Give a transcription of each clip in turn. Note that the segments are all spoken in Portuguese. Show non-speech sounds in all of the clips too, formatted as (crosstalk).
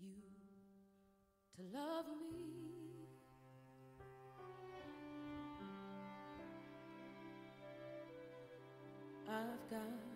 you to love me. I've got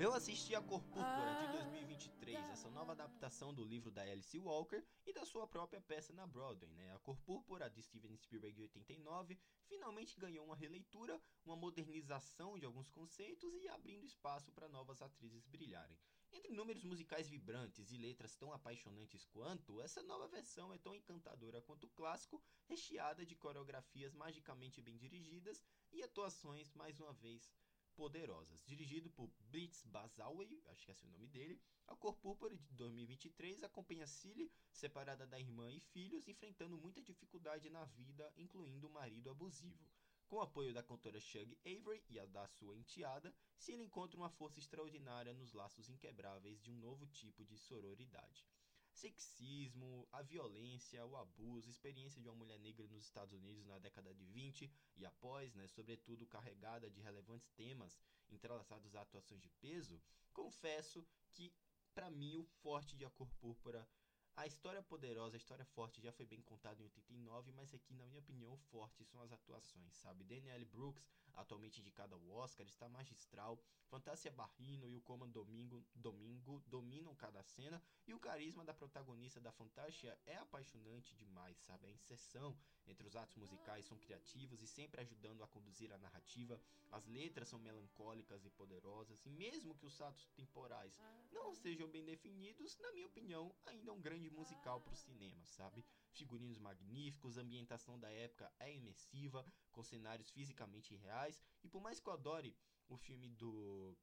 Eu assisti a Cor Púrpura de 2023, essa nova adaptação do livro da Alice Walker e da sua própria peça na Broadway, né? A Cor Púrpura de Steven Spielberg de 89 finalmente ganhou uma releitura, uma modernização de alguns conceitos e abrindo espaço para novas atrizes brilharem. Entre números musicais vibrantes e letras tão apaixonantes quanto, essa nova versão é tão encantadora quanto o clássico, recheada de coreografias magicamente bem dirigidas e atuações mais uma vez Poderosas, dirigido por Blitz Bazaway, acho que é esse o nome dele. A Cor Púrpura de 2023 acompanha Cilly, separada da irmã e filhos, enfrentando muita dificuldade na vida, incluindo o marido abusivo. Com o apoio da cantora Shug Avery e a da sua enteada, Cilly encontra uma força extraordinária nos laços inquebráveis de um novo tipo de sororidade sexismo, a violência, o abuso, experiência de uma mulher negra nos Estados Unidos na década de 20 e após, né, sobretudo carregada de relevantes temas entrelaçados a atuações de peso, confesso que para mim o forte de A Cor Púrpura a história poderosa, a história forte já foi bem contada em 89, mas aqui, na minha opinião, forte são as atuações, sabe? Danielle Brooks, atualmente indicada ao Oscar, está magistral. Fantasia Barrino e o Coman Domingo, Domingo dominam cada cena. E o carisma da protagonista da Fantasia é apaixonante demais, sabe? A inserção entre os atos musicais são criativos e sempre ajudando a conduzir a narrativa. As letras são melancólicas e poderosas, e mesmo que os saltos temporais não sejam bem definidos, na minha opinião, ainda é um grande musical para o cinema, sabe? Figurinos magníficos, a ambientação da época é imersiva, com cenários fisicamente reais, e por mais que eu adore o filme do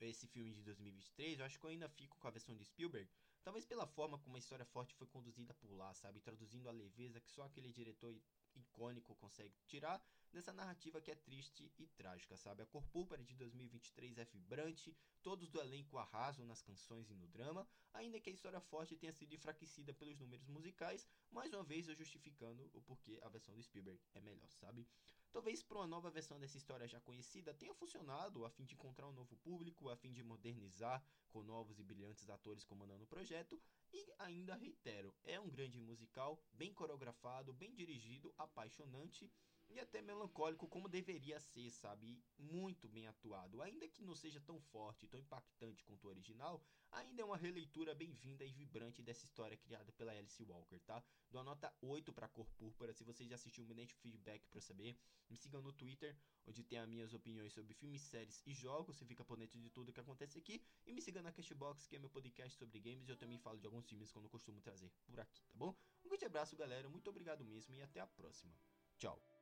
esse filme de 2023, eu acho que eu ainda fico com a versão de Spielberg, talvez pela forma como a história forte foi conduzida por lá, sabe, traduzindo a leveza que só aquele diretor icônico consegue tirar dessa narrativa que é triste e trágica, sabe? A Cor Púrpura de 2023 é vibrante, todos do elenco arrasam nas canções e no drama, ainda que a história forte tenha sido enfraquecida pelos números musicais, mais uma vez eu justificando o porquê a versão do Spielberg é melhor, sabe? Talvez para uma nova versão dessa história já conhecida tenha funcionado a fim de encontrar um novo público, a fim de modernizar com novos e brilhantes atores comandando o projeto, e ainda reitero, é um grande musical, bem coreografado, bem dirigido, apaixonante e até melancólico como deveria ser, sabe? Muito bem atuado. Ainda que não seja tão forte, tão impactante quanto o original, ainda é uma releitura bem-vinda e vibrante dessa história criada pela Alice Walker, tá? Dou a nota 8 para Cor Púrpura. Se você já assistiu, me deixe feedback para saber. Me sigam no Twitter, onde tem as minhas opiniões sobre filmes, séries e jogos. Você fica por dentro de tudo que acontece aqui. E me siga na Cashbox, que é meu podcast sobre games. Eu também falo de alguns filmes que eu não costumo trazer por aqui, tá bom? Um grande abraço, galera. Muito obrigado mesmo e até a próxima. Tchau.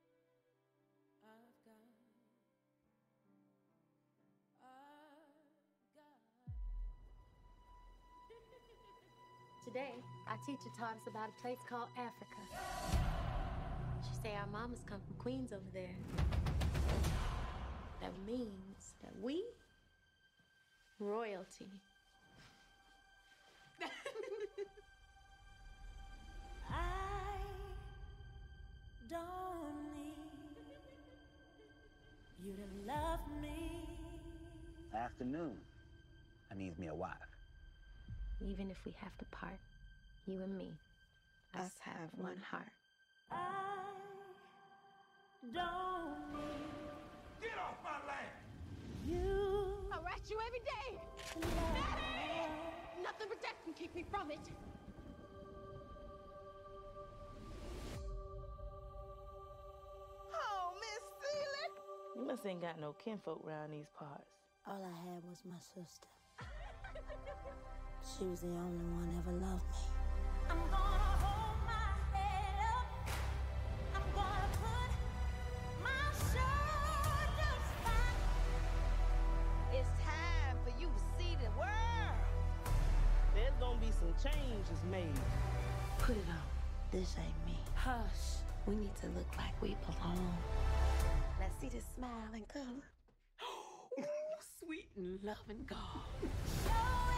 Today, our teacher taught us about a place called Africa. She say our mamas come from Queens over there. That means that we royalty. (laughs) I don't need you to love me. Afternoon. I needs me a wife. Even if we have to part, you and me, us have one heart. I don't need Get off my land! you. I rat you every day. to love Nothing but death can keep me from it. Oh, Miss Seeley. You must ain't got no kinfolk around these parts. All I had was my sister. She was the only one ever loved me. I'm gonna hold my head up. I'm gonna put my shoulders back. It's time for you to see the world. There's gonna be some changes made. Put it on. This ain't me. Hush. We need to look like we belong. Now see this smile and color. (gasps) Sweet and loving God.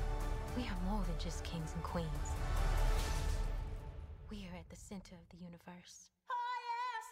we are more than just kings and queens. We are at the center of the universe. Oh, yes,